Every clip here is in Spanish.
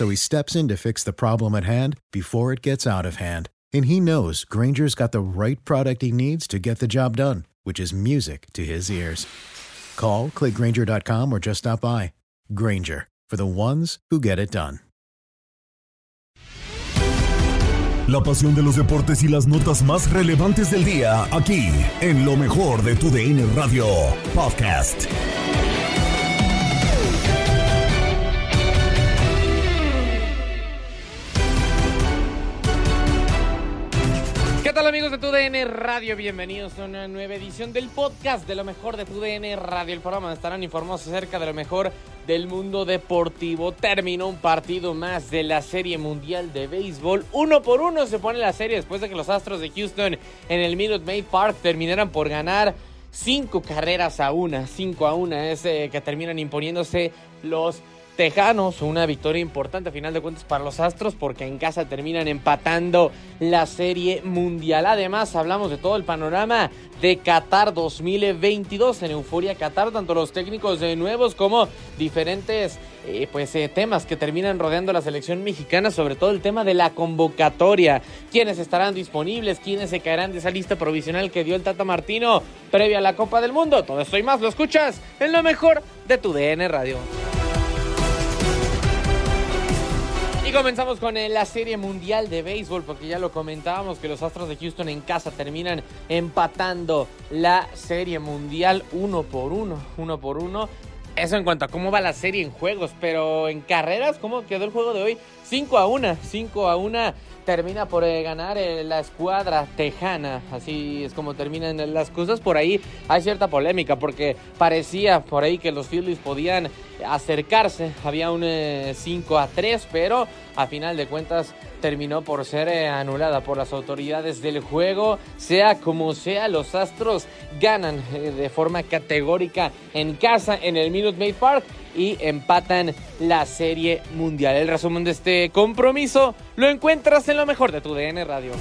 So he steps in to fix the problem at hand before it gets out of hand. And he knows Granger's got the right product he needs to get the job done, which is music to his ears. Call, clickgranger.com, or just stop by. Granger, for the ones who get it done. La pasión de los deportes y las notas más relevantes del día, aquí, en lo mejor de tu DN Radio Podcast. ¿Qué tal amigos de TUDN Radio? Bienvenidos a una nueva edición del podcast de lo mejor de TUDN Radio, el programa estarán informados acerca de lo mejor del mundo deportivo. Terminó un partido más de la Serie Mundial de Béisbol. Uno por uno se pone la serie después de que los Astros de Houston en el Minute Maid Park terminaran por ganar cinco carreras a una. Cinco a una es eh, que terminan imponiéndose los Tejanos, una victoria importante a final de cuentas para los Astros porque en casa terminan empatando la serie mundial. Además, hablamos de todo el panorama de Qatar 2022 en Euforia Qatar, tanto los técnicos de nuevos como diferentes eh, pues, eh, temas que terminan rodeando la selección mexicana, sobre todo el tema de la convocatoria, quiénes estarán disponibles, quiénes se caerán de esa lista provisional que dio el Tata Martino previa a la Copa del Mundo. Todo esto y más lo escuchas en lo mejor de tu DN Radio. Y comenzamos con eh, la Serie Mundial de Béisbol, porque ya lo comentábamos que los Astros de Houston en casa terminan empatando la Serie Mundial uno por uno, uno por uno. Eso en cuanto a cómo va la serie en juegos, pero en carreras, ¿cómo quedó el juego de hoy? 5 a 1, 5 a 1 termina por eh, ganar eh, la escuadra tejana. Así es como terminan las cosas. Por ahí hay cierta polémica porque parecía por ahí que los Phillies podían acercarse. Había un 5 a 3, pero a final de cuentas terminó por ser eh, anulada por las autoridades del juego. Sea como sea, los Astros ganan eh, de forma categórica en casa en el Minute Maid Park y empatan la serie mundial. El resumen de este compromiso lo encuentras en lo mejor de tu DN Radio.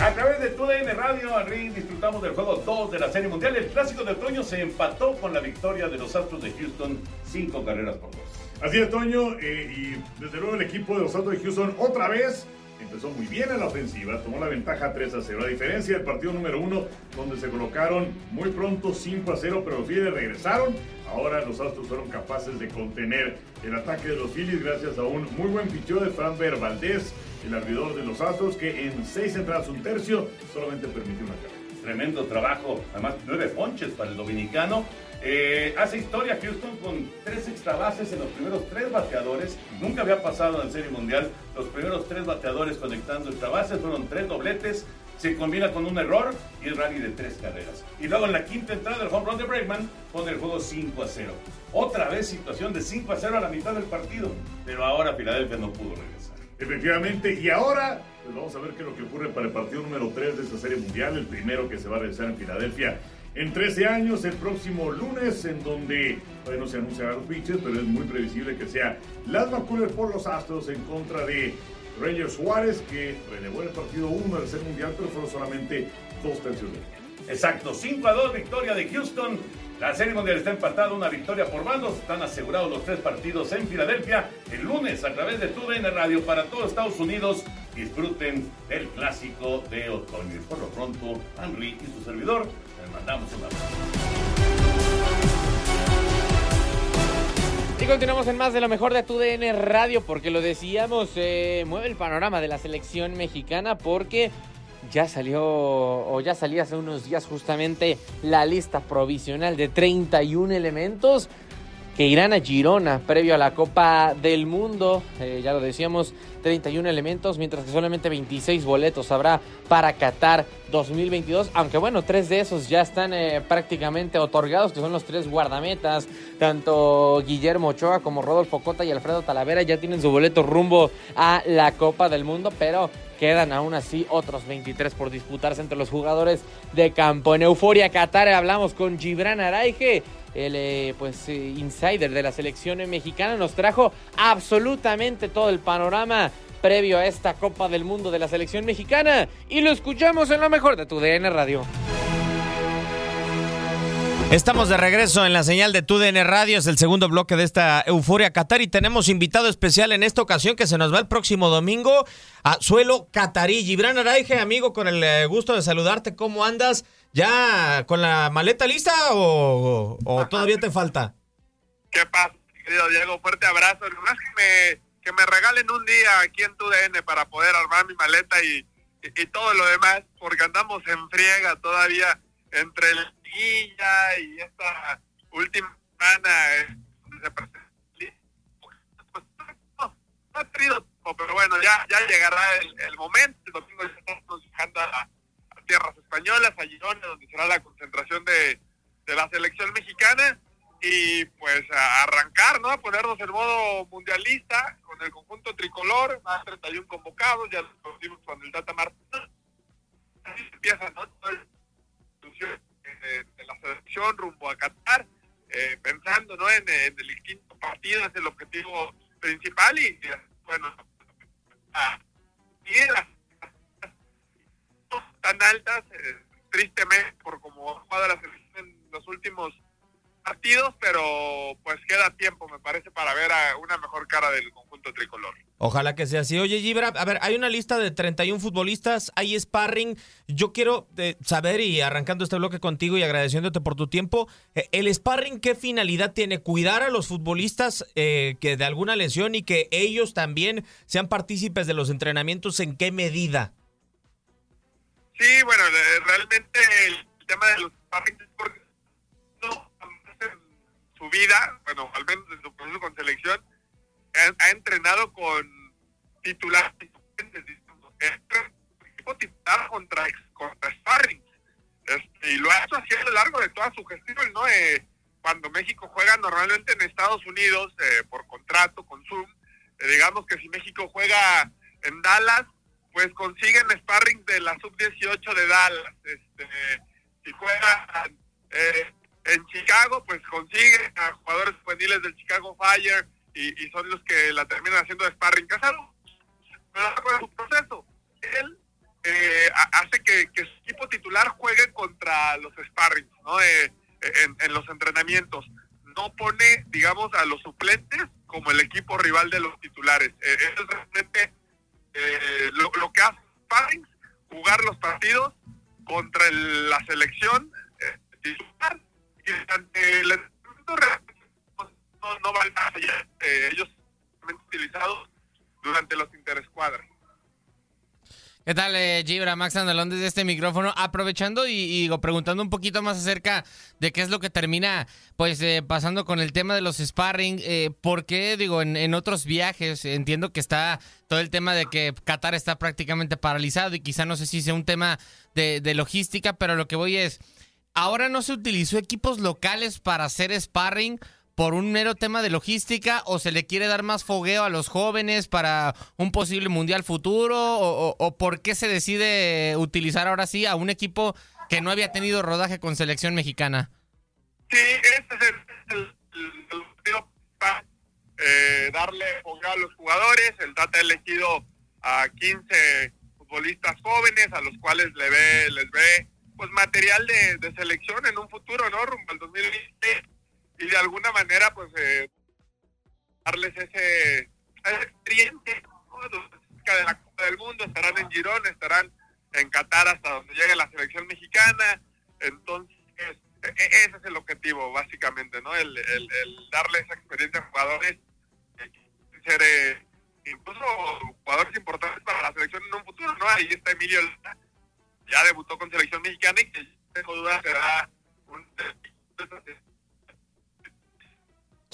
A través de tu DN Radio, Henry, disfrutamos del juego 2 de la Serie Mundial. El clásico de otoño se empató con la victoria de los Astros de Houston, cinco carreras por dos. Así es, Toño, eh, y desde luego el equipo de los Astros de Houston otra vez empezó muy bien en la ofensiva, tomó la ventaja 3 a 0, a diferencia del partido número 1, donde se colocaron muy pronto 5 a 0, pero los Phillies regresaron. Ahora los Astros fueron capaces de contener el ataque de los Phillies gracias a un muy buen picheo de Framber Valdez, el abridor de los Astros, que en 6 entradas un tercio solamente permitió una carrera. Tremendo trabajo, además nueve ponches para el dominicano. Eh, hace historia Houston con tres extra bases en los primeros tres bateadores. Nunca había pasado en Serie Mundial. Los primeros tres bateadores conectando extra bases fueron tres dobletes. Se combina con un error y el rally de tres carreras. Y luego en la quinta entrada del home run de Bregman pone el juego 5 a 0. Otra vez situación de 5 a 0 a la mitad del partido. Pero ahora Filadelfia no pudo regresar. Efectivamente, y ahora pues vamos a ver qué es lo que ocurre para el partido número 3 de esta Serie Mundial, el primero que se va a realizar en Filadelfia en 13 años, el próximo lunes, en donde no se anuncian los pitches, pero es muy previsible que sea Las McCullers por los Astros en contra de Rangers Suárez, que relevó el partido 1 del Ser Mundial, pero fueron solamente dos tercios Exacto, 5 a 2, victoria de Houston. La Serie Mundial está empatada, una victoria por bandos. Están asegurados los tres partidos en Filadelfia el lunes a través de TUDN Radio para todo Estados Unidos. Disfruten del clásico de otoño. Y por lo pronto, Henry y su servidor, les mandamos un abrazo. Y continuamos en más de lo mejor de tu DN Radio, porque lo decíamos, eh, mueve el panorama de la selección mexicana, porque ya salió, o ya salía hace unos días justamente la lista provisional de 31 elementos que irán a Girona previo a la Copa del Mundo. Eh, ya lo decíamos, 31 elementos, mientras que solamente 26 boletos habrá para Qatar 2022. Aunque bueno, tres de esos ya están eh, prácticamente otorgados, que son los tres guardametas. Tanto Guillermo Ochoa como Rodolfo Cota y Alfredo Talavera ya tienen su boleto rumbo a la Copa del Mundo, pero quedan aún así otros 23 por disputarse entre los jugadores de campo. En Euforia Qatar hablamos con Gibran Araige el eh, pues, eh, insider de la selección mexicana, nos trajo absolutamente todo el panorama previo a esta Copa del Mundo de la selección mexicana y lo escuchamos en lo mejor de tu DN Radio. Estamos de regreso en la señal de TUDN Radio, es el segundo bloque de esta Euforia Qatar y tenemos invitado especial en esta ocasión que se nos va el próximo domingo a suelo catarí. Gibran Araige, amigo, con el eh, gusto de saludarte, ¿cómo andas? ¿Ya con la maleta lista o, todavía te falta? ¿Qué pasa, querido Diego? Fuerte abrazo. Nomás que me, que me regalen un día aquí en TUDN para poder armar mi maleta y, y todo lo demás, porque andamos en friega todavía entre el guilla y esta última semana eh, no, ha tenido pero bueno, ya, ya llegará el, momento. El domingo ya estamos viajando a, tierras españolas, a donde será la concentración de, de la selección mexicana. Y pues a arrancar, ¿no? A ponernos en modo mundialista con el conjunto tricolor, más 31 convocados, ya lo conocimos con el Data Martínez. Así empieza, ¿no? de, la selección rumbo a Qatar, eh, pensando ¿no? En, el quinto partido, es el objetivo principal y, bueno, a, tan altas, eh, tristemente por como ha la selección en los últimos partidos, pero pues queda tiempo, me parece, para ver a una mejor cara del conjunto tricolor. Ojalá que sea así. Oye, Gibra, a ver, hay una lista de 31 futbolistas, hay sparring. Yo quiero eh, saber, y arrancando este bloque contigo y agradeciéndote por tu tiempo, eh, ¿el sparring qué finalidad tiene? ¿Cuidar a los futbolistas eh, que de alguna lesión y que ellos también sean partícipes de los entrenamientos? ¿En qué medida? Sí, bueno, realmente el tema de los sparring su vida, bueno, al menos en su proceso con selección, ha, entrenado con titulares equipo titular contra, contra Sparring. Este, y lo ha hecho así a lo largo de toda su gestión, ¿no? Eh, cuando México juega normalmente en Estados Unidos eh, por contrato con Zoom, eh, digamos que si México juega en Dallas, pues consiguen sparring de la sub-18 de Dallas. Este, si juega eh, en Chicago, pues consigue a jugadores juveniles del Chicago Fire y, son los que la terminan haciendo de sparring. Casado, pero su proceso. Él eh, hace que, su equipo titular juegue contra los sparring, ¿no? Eh, en, los entrenamientos. No pone, digamos, a los suplentes como el equipo rival de los titulares. Eh, es realmente lo, lo, que hace sparring, jugar los partidos contra la selección titular el no, no van a allá. Eh, ellos utilizados durante los interescuadras. ¿Qué tal, eh, Gibra? Max Andalón desde este micrófono, aprovechando y, preguntando un poquito más acerca de qué es lo que termina pues eh, pasando con el tema de los sparring. Eh, ¿Por qué, digo, en, otros viajes entiendo que está todo el tema de que Qatar está prácticamente paralizado y quizá no sé si sea un tema de logística, pero lo que voy es, ahora no se utilizó equipos locales para hacer sparring por un mero tema de logística o se le quiere dar más fogueo a los jóvenes para un posible mundial futuro o, por qué se decide utilizar ahora sí a un equipo que no había tenido rodaje con selección mexicana? Sí, ese es para eh, darle apoyo a los jugadores. El Tata ha elegido a 15 futbolistas jóvenes a los cuales le ve, les ve pues material de, selección en un futuro, ¿no? Rumbo al 2020 y de alguna manera pues eh, darles ese, esa experiencia de la Copa del Mundo, estarán en Girón, estarán en Qatar hasta donde llegue la selección mexicana, entonces e, e, ese es el objetivo básicamente, ¿no? El, el, darle esa experiencia a jugadores, ser eh, incluso jugadores importantes para la selección en un futuro, ¿no? Ahí está Emilio, ya debutó con selección mexicana y que tengo duda será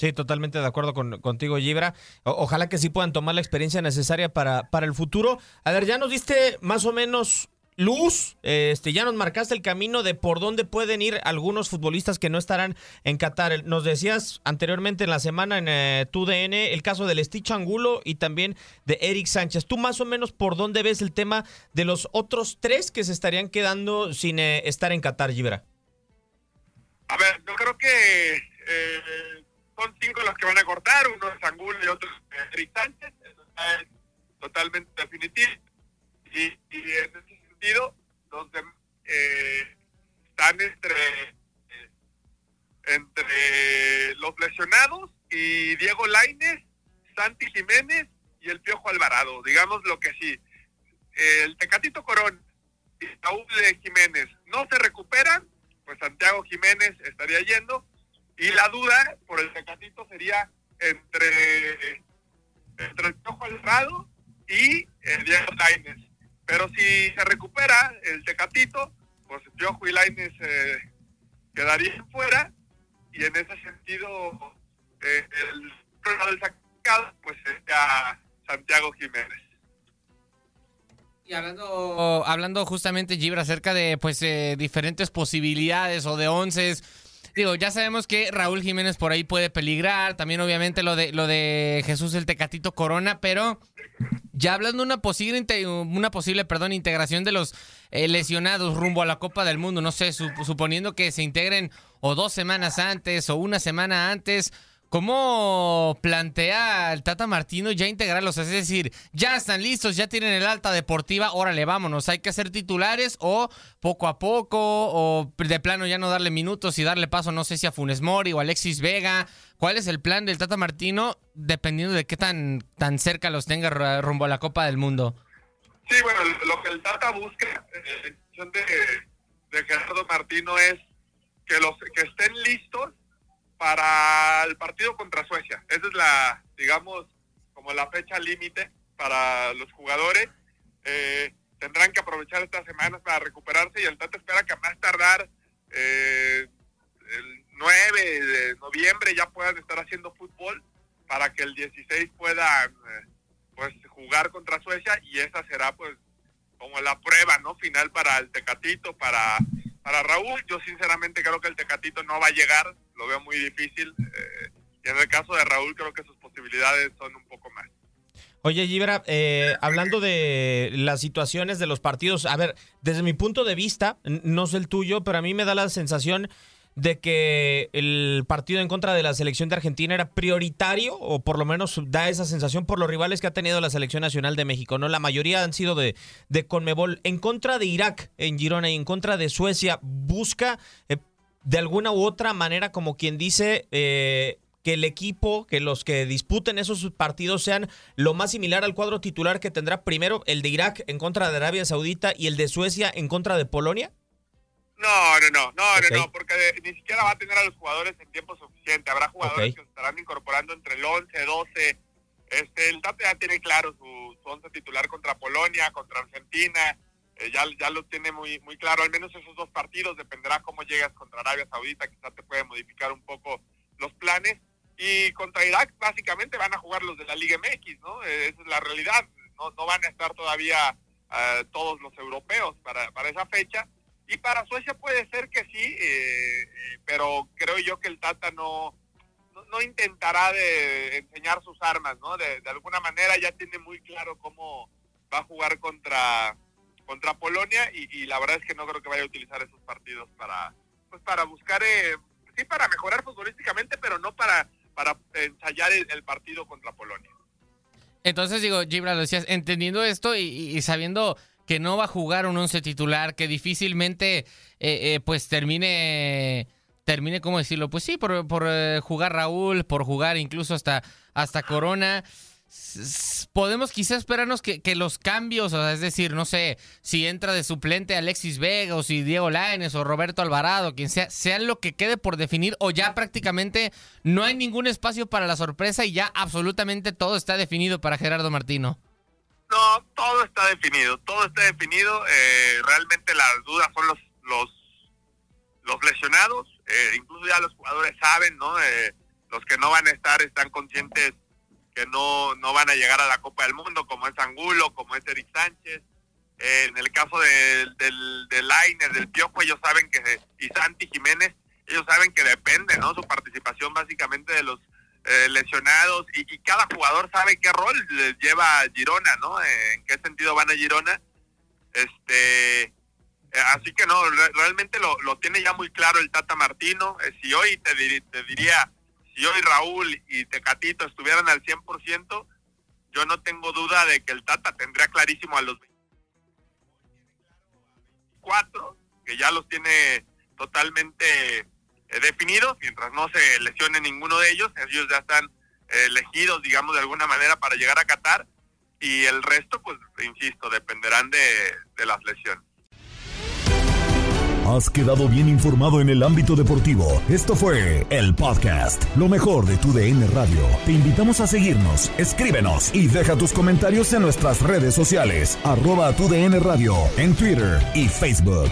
Sí, totalmente de acuerdo con, contigo, Gibra. ojalá que sí puedan tomar la experiencia necesaria para, para el futuro. A ver, ya nos diste más o menos luz, este, ya nos marcaste el camino de por dónde pueden ir algunos futbolistas que no estarán en Qatar. Nos decías anteriormente en la semana en eh, TUDN el caso del Stitch Angulo y también de Eric Sánchez. ¿Tú más o menos por dónde ves el tema de los otros tres que se estarían quedando sin eh, estar en Qatar, Gibra? A ver, yo creo que eh, son cinco los que van a cortar, uno es Angulo y otro es Eric Sánchez, eso es totalmente definitivo. Y, en ese sentido, los eh, están entre, eh, entre los lesionados y Diego Laines, Santi Jiménez y el Piojo Alvarado. Digamos lo que sí. El Tecatito Corón y Saúl Jiménez no se recuperan, pues Santiago Jiménez estaría yendo y la duda por el Tecatito sería entre, entre el Piojo Alvarado y el Diego Lainez. Pero si se recupera el Tecatito, pues Piojo y Lainez eh, quedarían fuera y en ese sentido eh, el del sacado pues sería Santiago Jiménez. Y hablando, hablando justamente, Gibra, acerca de pues eh, diferentes posibilidades o de once digo, ya sabemos que Raúl Jiménez por ahí puede peligrar, también obviamente lo de lo de Jesús el Tecatito Corona, pero ya hablando de una posible una posible, perdón, integración de los eh, lesionados rumbo a la Copa del Mundo, no sé, suponiendo que se integren o dos semanas antes o una semana antes, ¿Cómo plantea el Tata Martino ya integrarlos? Es decir, ya están listos, ya tienen el alta deportiva, órale, vámonos, hay que hacer titulares o poco a poco, o de plano ya no darle minutos y darle paso, no sé si a Funes Mori o Alexis Vega. ¿Cuál es el plan del Tata Martino dependiendo de qué tan, tan cerca los tenga rumbo a la Copa del Mundo? Sí, bueno, lo que el Tata busca en de, de Gerardo Martino es que los que estén listos para el partido contra Suecia. Esa es la, digamos, como la fecha límite para los jugadores. Eh, tendrán que aprovechar estas semanas para recuperarse y el Tata espera que a más tardar eh, el 9 de noviembre ya puedan estar haciendo fútbol para que el 16 puedan eh, pues jugar contra Suecia y esa será pues como la prueba no final para el Tecatito para para Raúl yo sinceramente creo que el Tecatito no va a llegar lo veo muy difícil. Eh, y en el caso de Raúl creo que sus posibilidades son un poco más. Oye, Gibra, eh, hablando de las situaciones de los partidos, a ver, desde mi punto de vista, no sé el tuyo, pero a mí me da la sensación de que el partido en contra de la selección de Argentina era prioritario, o por lo menos da esa sensación por los rivales que ha tenido la selección nacional de México, ¿no? La mayoría han sido de, de Conmebol. En contra de Irak en Girona y en contra de Suecia, busca eh, de alguna u otra manera, como quien dice, eh, que el equipo, que los que disputen esos partidos sean lo más similar al cuadro titular que tendrá primero el de Irak en contra de Arabia Saudita y el de Suecia en contra de Polonia? No, no, no, no, no, porque ni siquiera va a tener a los jugadores en tiempo suficiente. Habrá jugadores que estarán incorporando entre el 11, 12. Este, el Tata ya tiene claro su, su once titular contra Polonia, contra Argentina. Eh, ya, ya lo tiene muy, muy claro, al menos esos dos partidos, dependerá cómo llegas contra Arabia Saudita, quizás te puede modificar un poco los planes. Y contra Irak básicamente van a jugar los de la Liga MX, ¿no? Eh, esa es la realidad, no, no van a estar todavía eh, todos los europeos para, para esa fecha. Y para Suecia puede ser que sí, pero creo yo que el Tata no, no, intentará de enseñar sus armas, ¿no? De, alguna manera ya tiene muy claro cómo va a jugar contra contra Polonia y, la verdad es que no creo que vaya a utilizar esos partidos para pues para buscar eh, sí para mejorar futbolísticamente, pero no para, para ensayar el, partido contra Polonia. Entonces digo, Gibra, lo decías, entendiendo esto y, sabiendo que no va a jugar un once titular, que difícilmente eh, eh, pues termine termine, ¿cómo decirlo? Pues sí, por, por eh, jugar Raúl, por jugar incluso hasta, hasta Corona podemos quizá esperarnos que, los cambios, o sea, es decir, no sé, si entra de suplente Alexis Vega o si Diego Laines o Roberto Alvarado, quien sea, sean lo que quede por definir o ya prácticamente no hay ningún espacio para la sorpresa y ya absolutamente todo está definido para Gerardo Martino. No, todo está definido, todo está definido. Eh, realmente las dudas son los los, lesionados, eh, incluso ya los jugadores saben, ¿no? Eh, los que no van a estar están conscientes que no, no van a llegar a la Copa del Mundo, como es Angulo, como es Eric Sánchez. Eh, en el caso del, del, del Lainer, del Piojo, ellos saben que, y Santi Jiménez, ellos saben que depende, ¿no? Su participación básicamente de los eh, lesionados y, cada jugador sabe qué rol les lleva a Girona, ¿no? Eh, en qué sentido van a Girona. Este, así que no, realmente lo, tiene ya muy claro el Tata Martino. si hoy te, te diría si hoy Raúl y Tecatito estuvieran al 100%, yo no tengo duda de que el Tata tendría clarísimo a los 24, que ya los tiene totalmente eh, definidos, mientras no se lesione ninguno de ellos, ellos ya están eh, elegidos, digamos, de alguna manera para llegar a Qatar, y el resto, pues, insisto, dependerán de, de las lesiones. Has quedado bien informado en el ámbito deportivo. Esto fue el podcast, lo mejor de tu DN Radio. Te invitamos a seguirnos, escríbenos y deja tus comentarios en nuestras redes sociales, arroba tu DN Radio, en Twitter y Facebook.